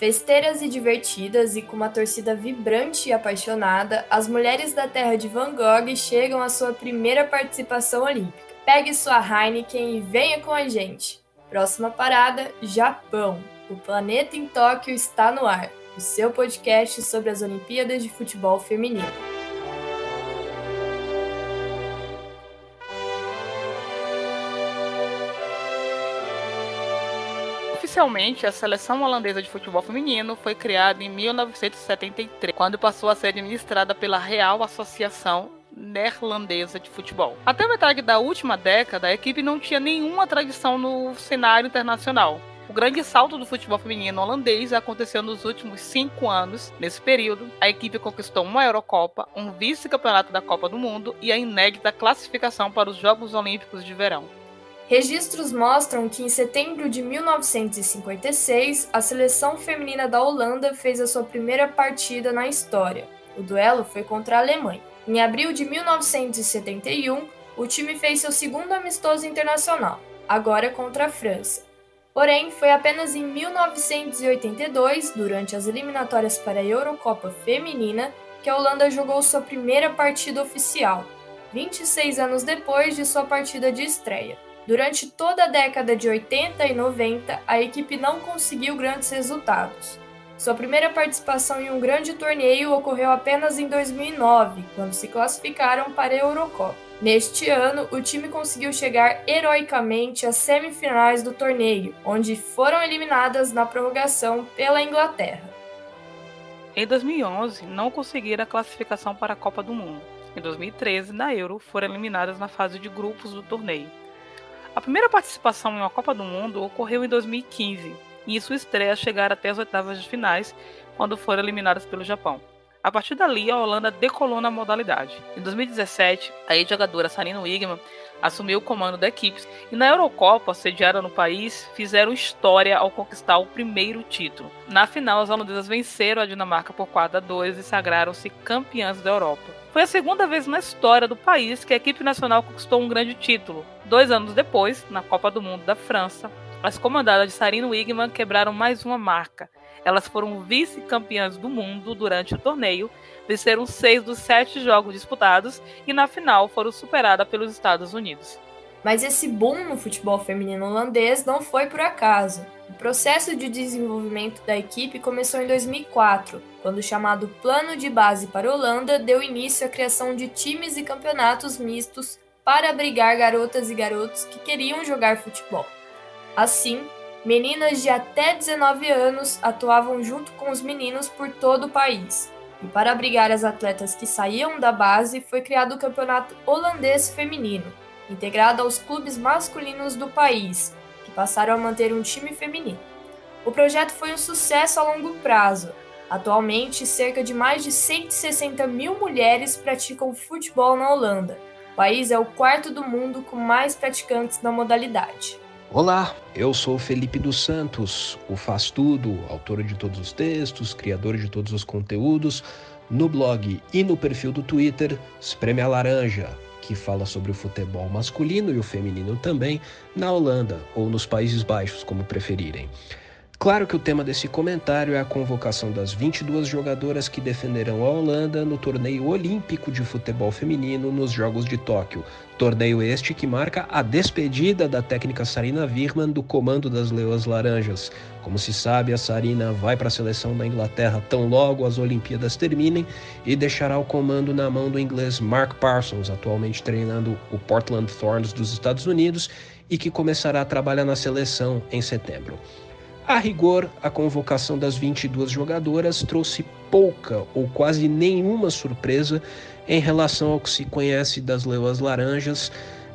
Festeiras e divertidas e com uma torcida vibrante e apaixonada, as mulheres da terra de Van Gogh chegam à sua primeira participação olímpica. Pegue sua Heineken e venha com a gente. Próxima parada: Japão. O Planeta em Tóquio está no ar. O seu podcast sobre as Olimpíadas de Futebol Feminino. Oficialmente, a seleção holandesa de futebol feminino foi criada em 1973, quando passou a ser administrada pela Real Associação Neerlandesa de Futebol. Até metade da última década, a equipe não tinha nenhuma tradição no cenário internacional. O grande salto do futebol feminino holandês aconteceu nos últimos cinco anos. Nesse período, a equipe conquistou uma Eurocopa, um vice-campeonato da Copa do Mundo e a inédita classificação para os Jogos Olímpicos de Verão. Registros mostram que em setembro de 1956, a seleção feminina da Holanda fez a sua primeira partida na história. O duelo foi contra a Alemanha. Em abril de 1971, o time fez seu segundo amistoso internacional, agora contra a França. Porém, foi apenas em 1982, durante as eliminatórias para a Eurocopa Feminina, que a Holanda jogou sua primeira partida oficial, 26 anos depois de sua partida de estreia. Durante toda a década de 80 e 90, a equipe não conseguiu grandes resultados. Sua primeira participação em um grande torneio ocorreu apenas em 2009, quando se classificaram para a Eurocopa. Neste ano, o time conseguiu chegar heroicamente às semifinais do torneio, onde foram eliminadas na prorrogação pela Inglaterra. Em 2011, não conseguiram a classificação para a Copa do Mundo. Em 2013, na Euro, foram eliminadas na fase de grupos do torneio. A primeira participação em uma Copa do Mundo ocorreu em 2015, e sua estreia chegar até as oitavas de finais, quando foram eliminadas pelo Japão. A partir dali, a Holanda decolou na modalidade. Em 2017, a ex-jogadora Sarina Wigman assumiu o comando da equipe e na Eurocopa, sediada no país, fizeram história ao conquistar o primeiro título. Na final, as holandesas venceram a Dinamarca por 4 a 2 e sagraram-se campeãs da Europa. Foi a segunda vez na história do país que a equipe nacional conquistou um grande título. Dois anos depois, na Copa do Mundo da França, as comandadas de Sarina Wigman quebraram mais uma marca. Elas foram vice-campeãs do mundo durante o torneio, venceram seis dos sete jogos disputados e na final foram superadas pelos Estados Unidos. Mas esse boom no futebol feminino holandês não foi por acaso. O processo de desenvolvimento da equipe começou em 2004, quando o chamado Plano de Base para a Holanda deu início à criação de times e campeonatos mistos para abrigar garotas e garotos que queriam jogar futebol. Assim, meninas de até 19 anos atuavam junto com os meninos por todo o país. E para abrigar as atletas que saíam da base, foi criado o Campeonato Holandês Feminino, integrado aos clubes masculinos do país, que passaram a manter um time feminino. O projeto foi um sucesso a longo prazo. Atualmente, cerca de mais de 160 mil mulheres praticam futebol na Holanda. O país é o quarto do mundo com mais praticantes na modalidade. Olá, eu sou Felipe dos Santos, o Faz Tudo, autor de todos os textos, criador de todos os conteúdos, no blog e no perfil do Twitter, Espreme a Laranja, que fala sobre o futebol masculino e o feminino também, na Holanda ou nos Países Baixos, como preferirem. Claro que o tema desse comentário é a convocação das 22 jogadoras que defenderão a Holanda no torneio olímpico de futebol feminino nos Jogos de Tóquio. Torneio este que marca a despedida da técnica Sarina Virman do comando das Leões Laranjas. Como se sabe, a Sarina vai para a seleção da Inglaterra tão logo as Olimpíadas terminem e deixará o comando na mão do inglês Mark Parsons, atualmente treinando o Portland Thorns dos Estados Unidos e que começará a trabalhar na seleção em setembro. A rigor, a convocação das 22 jogadoras trouxe pouca ou quase nenhuma surpresa em relação ao que se conhece das Leoas Laranjas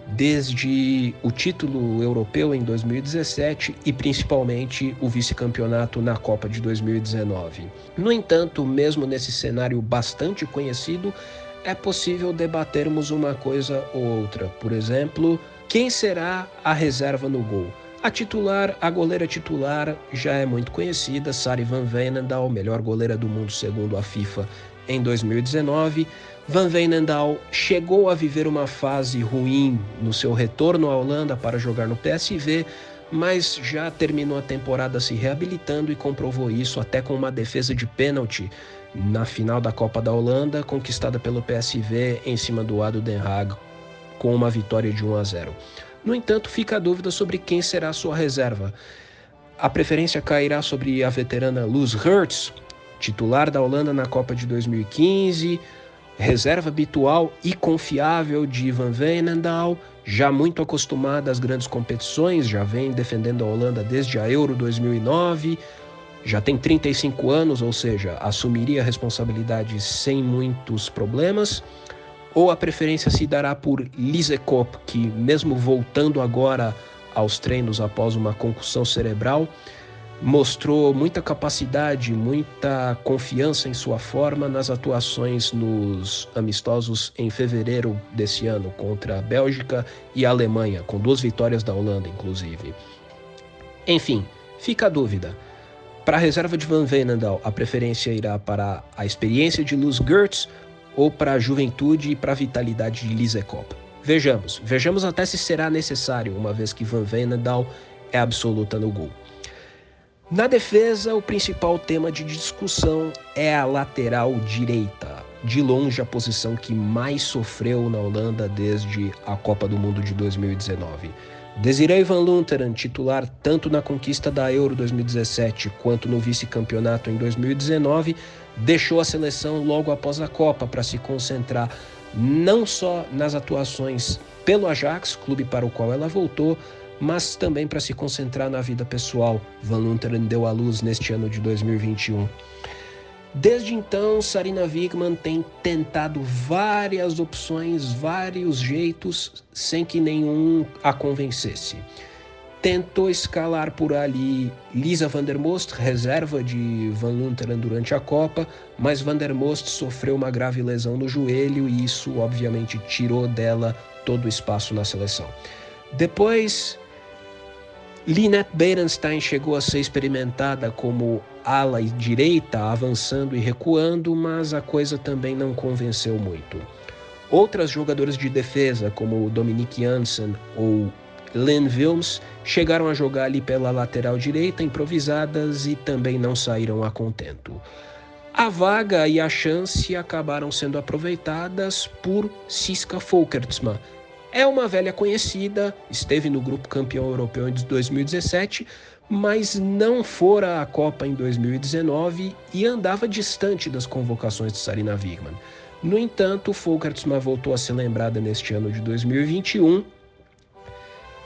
desde o título europeu em 2017 e principalmente o vice-campeonato na Copa de 2019. No entanto, mesmo nesse cenário bastante conhecido, é possível debatermos uma coisa ou outra. Por exemplo, quem será a reserva no gol? A titular, a goleira titular já é muito conhecida, Sari Van Veenendaal, melhor goleira do mundo segundo a FIFA em 2019. Van Veenendaal chegou a viver uma fase ruim no seu retorno à Holanda para jogar no PSV, mas já terminou a temporada se reabilitando e comprovou isso até com uma defesa de pênalti na final da Copa da Holanda, conquistada pelo PSV em cima do Ado Den Haag com uma vitória de 1 a 0. No entanto, fica a dúvida sobre quem será sua reserva. A preferência cairá sobre a veterana Luz Hertz, titular da Holanda na Copa de 2015, reserva habitual e confiável de Van Veenendaal, já muito acostumada às grandes competições, já vem defendendo a Holanda desde a Euro 2009, já tem 35 anos, ou seja, assumiria a responsabilidade sem muitos problemas. Ou a preferência se dará por Lise Kopp, que mesmo voltando agora aos treinos após uma concussão cerebral, mostrou muita capacidade, muita confiança em sua forma nas atuações nos amistosos em fevereiro desse ano contra a Bélgica e a Alemanha, com duas vitórias da Holanda, inclusive. Enfim, fica a dúvida. Para a reserva de Van Veenendaal, a preferência irá para a experiência de Luz Gertz ou para a juventude e para a vitalidade de Lise Kopp. Vejamos, vejamos até se será necessário, uma vez que Van Veenendaal é absoluta no gol. Na defesa, o principal tema de discussão é a lateral direita, de longe a posição que mais sofreu na Holanda desde a Copa do Mundo de 2019. Desiree Van Lunteren, titular tanto na conquista da Euro 2017 quanto no vice-campeonato em 2019, deixou a seleção logo após a Copa para se concentrar não só nas atuações pelo Ajax, clube para o qual ela voltou, mas também para se concentrar na vida pessoal. Van Lunteren deu à luz neste ano de 2021. Desde então, Sarina Wigman tem tentado várias opções, vários jeitos, sem que nenhum a convencesse. Tentou escalar por ali Lisa van der Most, reserva de Van Lunteren durante a Copa, mas van der Most sofreu uma grave lesão no joelho e isso, obviamente, tirou dela todo o espaço na seleção. Depois Lynette Berenstein chegou a ser experimentada como ala direita, avançando e recuando, mas a coisa também não convenceu muito. Outras jogadoras de defesa, como Dominique Janssen ou Lynn Wilms, chegaram a jogar ali pela lateral direita, improvisadas e também não saíram a contento. A vaga e a chance acabaram sendo aproveitadas por Siska Folkertsma, é uma velha conhecida, esteve no grupo campeão europeu em 2017, mas não fora à Copa em 2019 e andava distante das convocações de Sarina Wigman. No entanto, Folkertsma voltou a ser lembrada neste ano de 2021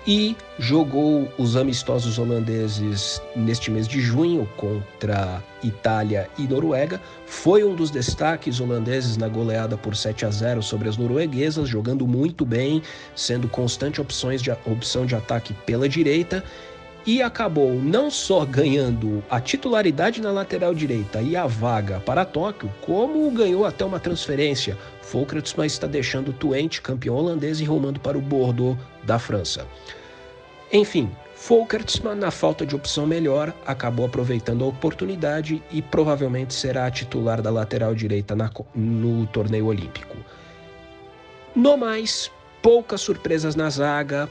e jogou os amistosos holandeses neste mês de junho contra Itália e Noruega. Foi um dos destaques holandeses na goleada por 7 a 0 sobre as norueguesas, jogando muito bem, sendo constante opções de, opção de ataque pela direita e acabou não só ganhando a titularidade na lateral direita e a vaga para Tóquio, como ganhou até uma transferência. Folkertsma está deixando o Twente, campeão holandês, e rumando para o Bordeaux da França. Enfim, Folkertsman, na falta de opção melhor, acabou aproveitando a oportunidade e provavelmente será a titular da lateral direita na, no torneio olímpico. No mais, poucas surpresas na zaga.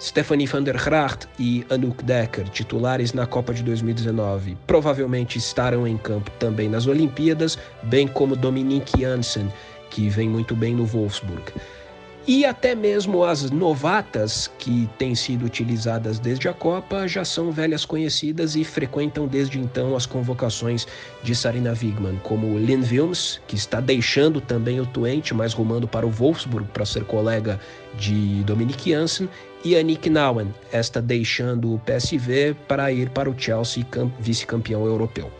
Stephanie van der Gracht e Anouk Dekker, titulares na Copa de 2019, provavelmente estarão em campo também nas Olimpíadas, bem como Dominique Janssen, que vem muito bem no Wolfsburg. E até mesmo as novatas que têm sido utilizadas desde a Copa já são velhas conhecidas e frequentam desde então as convocações de Sarina Wigman, como Lynn Wilms, que está deixando também o Twente, mas rumando para o Wolfsburg para ser colega de Dominique Janssen, e a Nick Nauen, esta deixando o PSV para ir para o Chelsea, vice-campeão europeu.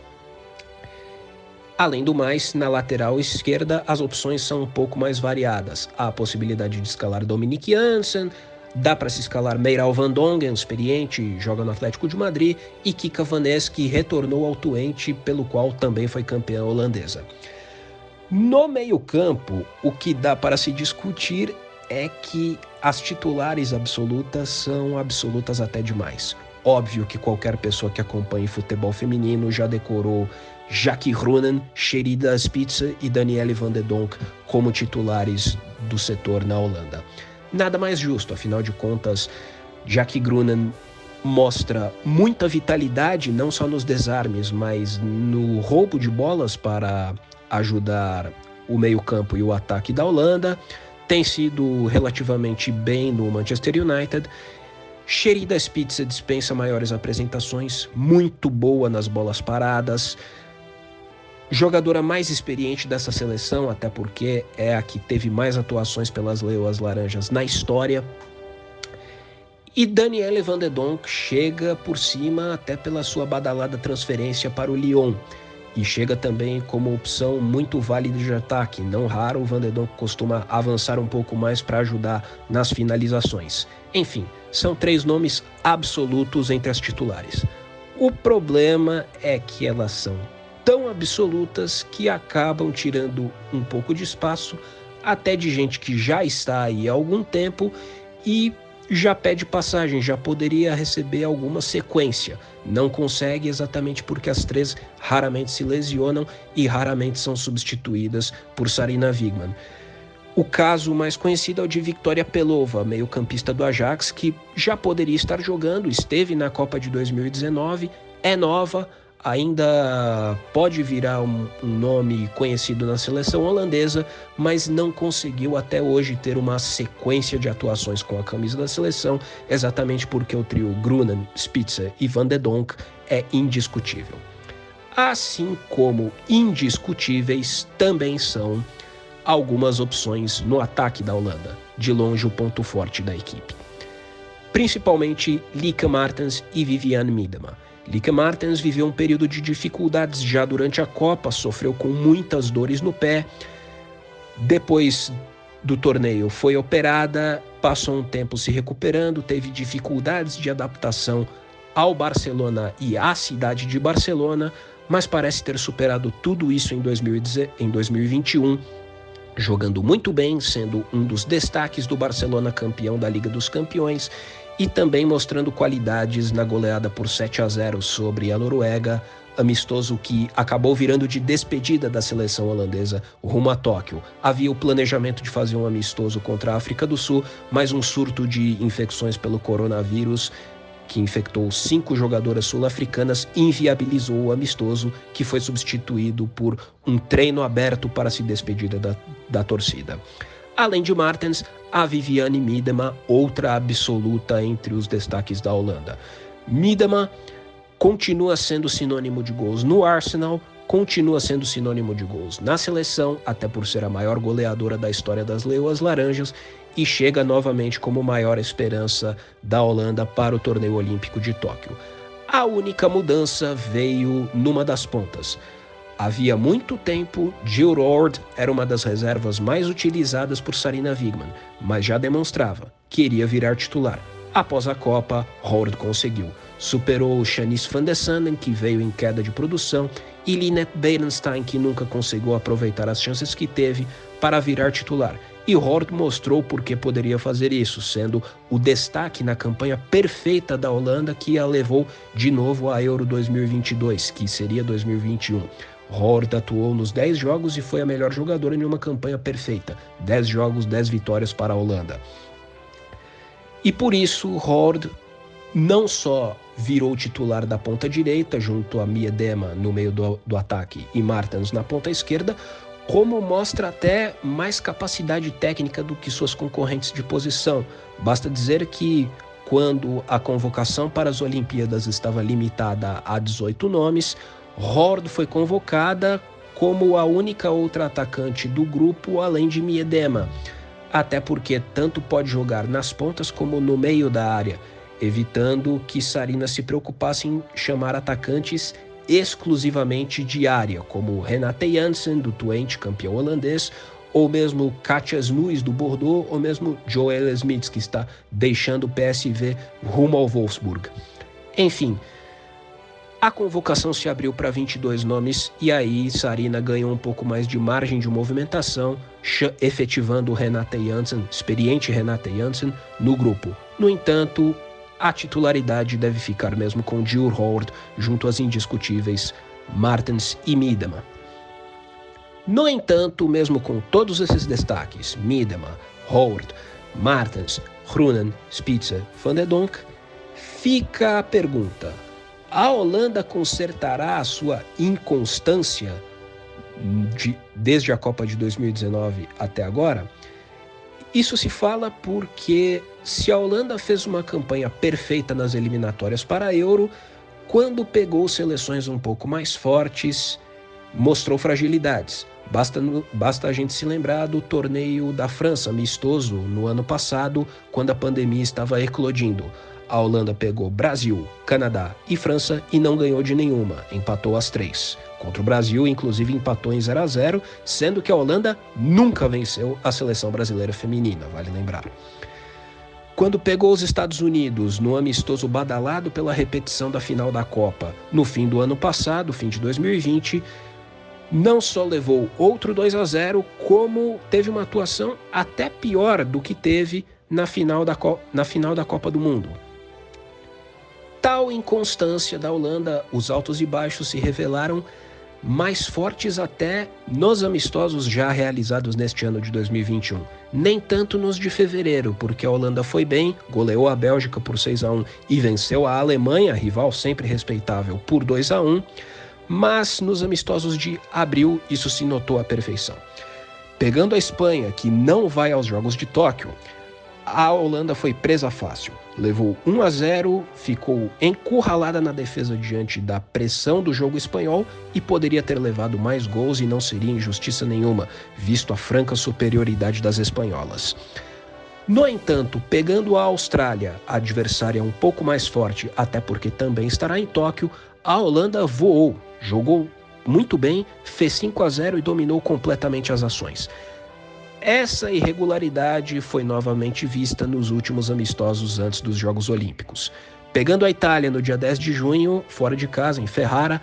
Além do mais, na lateral esquerda as opções são um pouco mais variadas. Há a possibilidade de escalar Dominique Janssen, dá para se escalar Meiral Van Dongen, experiente, joga no Atlético de Madrid, e Kika Vanes, que retornou ao Twente, pelo qual também foi campeã holandesa. No meio-campo, o que dá para se discutir é que as titulares absolutas são absolutas até demais. Óbvio que qualquer pessoa que acompanhe futebol feminino já decorou Jackie Runen, Sherida Spitze e Danielle van de Donk como titulares do setor na Holanda. Nada mais justo, afinal de contas, Jackie Grunen mostra muita vitalidade, não só nos desarmes, mas no roubo de bolas para ajudar o meio-campo e o ataque da Holanda. Tem sido relativamente bem no Manchester United. Sherida Spitzer dispensa maiores apresentações, muito boa nas bolas paradas. Jogadora mais experiente dessa seleção, até porque é a que teve mais atuações pelas Leoas Laranjas na história. E Daniele Van de Donk chega por cima até pela sua badalada transferência para o Lyon. E chega também como opção muito válida de ataque. Não raro, o Van de Donk costuma avançar um pouco mais para ajudar nas finalizações. Enfim, são três nomes absolutos entre as titulares. O problema é que elas são tão absolutas que acabam tirando um pouco de espaço, até de gente que já está aí há algum tempo e já pede passagem, já poderia receber alguma sequência. Não consegue exatamente porque as três raramente se lesionam e raramente são substituídas por Sarina Wigman. O caso mais conhecido é o de Victoria Pelova, meio-campista do Ajax, que já poderia estar jogando, esteve na Copa de 2019, é nova, ainda pode virar um, nome conhecido na seleção holandesa, mas não conseguiu até hoje ter uma sequência de atuações com a camisa da seleção, exatamente porque o trio Grunen, Spitzer e Van de Donk é indiscutível. Assim como indiscutíveis também são algumas opções no ataque da Holanda, de longe o ponto forte da equipe. Principalmente Lika Martens e Viviane Miedema Lieke Martens viveu um período de dificuldades já durante a Copa, sofreu com muitas dores no pé. Depois do torneio foi operada, passou um tempo se recuperando, teve dificuldades de adaptação ao Barcelona e à cidade de Barcelona, mas parece ter superado tudo isso em, 2021, jogando muito bem, sendo um dos destaques do Barcelona campeão da Liga dos Campeões e também mostrando qualidades na goleada por 7 a 0 sobre a Noruega, amistoso que acabou virando de despedida da seleção holandesa rumo a Tóquio. Havia o planejamento de fazer um amistoso contra a África do Sul, mas um surto de infecções pelo coronavírus que infectou cinco jogadoras sul-africanas, inviabilizou o amistoso, que foi substituído por um treino aberto para se despedir da, da torcida. Além de Martens, a Viviane Miedema, outra absoluta entre os destaques da Holanda. Miedema continua sendo sinônimo de gols no Arsenal, continua sendo sinônimo de gols na seleção, até por ser a maior goleadora da história das Leoas Laranjas, e chega novamente como maior esperança da Holanda para o torneio olímpico de Tóquio. A única mudança veio numa das pontas. Havia muito tempo, Jill Rord era uma das reservas mais utilizadas por Sarina Wigman, mas já demonstrava que iria virar titular. Após a Copa, Rord conseguiu. Superou Shanice van der Sanden, que veio em queda de produção, e Linette Berenstein, que nunca conseguiu aproveitar as chances que teve para virar titular. E Rord mostrou por que poderia fazer isso, sendo o destaque na campanha perfeita da Holanda que a levou de novo à Euro 2022, que seria 2021. Hort atuou nos 10 jogos e foi a melhor jogadora em uma campanha perfeita. 10 jogos, 10 vitórias para a Holanda. E por isso, Hort não só virou titular da ponta direita, junto a Miedema no meio do, do ataque e Martens na ponta esquerda, como mostra até mais capacidade técnica do que suas concorrentes de posição. Basta dizer que quando a convocação para as Olimpíadas estava limitada a 18 nomes, Hord foi convocada como a única outra atacante do grupo além de Miedema, até porque tanto pode jogar nas pontas como no meio da área, evitando que Sarina se preocupasse em chamar atacantes exclusivamente de área, como Renate Janssen, do Twente, campeão holandês, ou mesmo Katia Snuis, do Bordeaux, ou mesmo Joel Smith, que está deixando o PSV rumo ao Wolfsburg. Enfim, a convocação se abriu para 22 nomes e aí Sarina ganhou um pouco mais de margem de movimentação, efetivando Renata Janssen, experiente Renata Janssen, no grupo. No entanto, a titularidade deve ficar mesmo com Jill Hord junto às indiscutíveis Martens e Miedema. No entanto, mesmo com todos esses destaques, Miedema, Hord, Martens, Grunen, Spitzer, Van der Donk, fica a pergunta: a Holanda consertará a sua inconstância de, desde a Copa de 2019 até agora? Isso se fala porque se a Holanda fez uma campanha perfeita nas eliminatórias para a Euro, quando pegou seleções um pouco mais fortes, mostrou fragilidades. Basta, basta a gente se lembrar do torneio da França amistoso no ano passado, quando a pandemia estava eclodindo. A Holanda pegou Brasil, Canadá e França e não ganhou de nenhuma, empatou as três. Contra o Brasil, inclusive empatou em 0 a 0, sendo que a Holanda nunca venceu a seleção brasileira feminina, vale lembrar. Quando pegou os Estados Unidos no amistoso badalado pela repetição da final da Copa no fim do ano passado, fim de 2020, não só levou outro 2 a 0, como teve uma atuação até pior do que teve na final da, na final da Copa do Mundo. Tal inconstância da Holanda, os altos e baixos se revelaram mais fortes até nos amistosos já realizados neste ano de 2021. Nem tanto nos de fevereiro, porque a Holanda foi bem, goleou a Bélgica por 6 a 1 e venceu a Alemanha, rival sempre respeitável, por 2 a 1 mas nos amistosos de abril isso se notou à perfeição. Pegando a Espanha, que não vai aos Jogos de Tóquio, a Holanda foi presa fácil. Levou 1 a 0, ficou encurralada na defesa diante da pressão do jogo espanhol e poderia ter levado mais gols e não seria injustiça nenhuma, visto a franca superioridade das espanholas. No entanto, pegando a Austrália, a adversária um pouco mais forte, até porque também estará em Tóquio, a Holanda voou, jogou muito bem, fez 5 a 0 e dominou completamente as ações. Essa irregularidade foi novamente vista nos últimos amistosos antes dos Jogos Olímpicos. Pegando a Itália no dia 10 de junho, fora de casa, em Ferrara,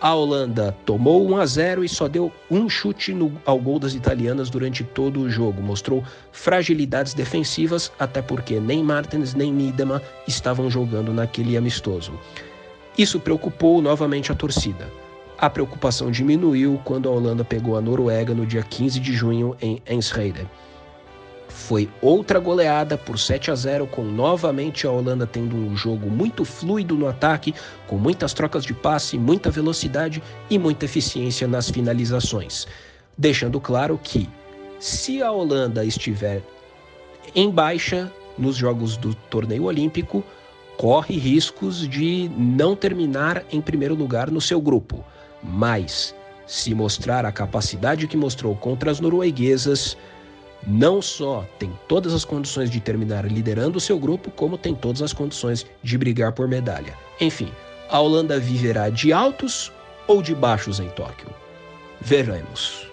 a Holanda tomou 1 a 0 e só deu um chute no, ao gol das italianas durante todo o jogo. Mostrou fragilidades defensivas, até porque nem Martins nem Niedema estavam jogando naquele amistoso. Isso preocupou novamente a torcida. A preocupação diminuiu quando a Holanda pegou a Noruega no dia 15 de junho em Enschede. Foi outra goleada por 7 a 0, com novamente a Holanda tendo um jogo muito fluido no ataque, com muitas trocas de passe, muita velocidade e muita eficiência nas finalizações. Deixando claro que, se a Holanda estiver em baixa nos jogos do torneio olímpico, corre riscos de não terminar em primeiro lugar no seu grupo. Mas, se mostrar a capacidade que mostrou contra as norueguesas, não só tem todas as condições de terminar liderando o seu grupo, como tem todas as condições de brigar por medalha. Enfim, a Holanda viverá de altos ou de baixos em Tóquio? Veremos.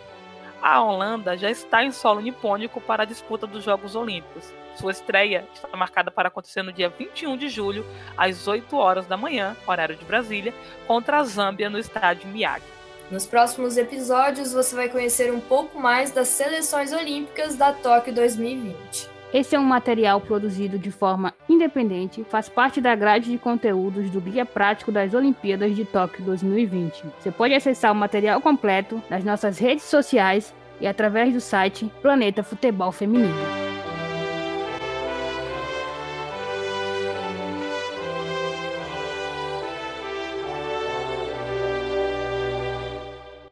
A Holanda já está em solo nipônico para a disputa dos Jogos Olímpicos sua estreia está marcada para acontecer no dia 21 de julho, às 8 horas da manhã, horário de Brasília, contra a Zâmbia no estádio Miyagi. Nos próximos episódios, você vai conhecer um pouco mais das seleções olímpicas da Tóquio 2020. Esse é um material produzido de forma independente, faz parte da grade de conteúdos do Guia Prático das Olimpíadas de Tóquio 2020. Você pode acessar o material completo nas nossas redes sociais e através do site Planeta Futebol Feminino.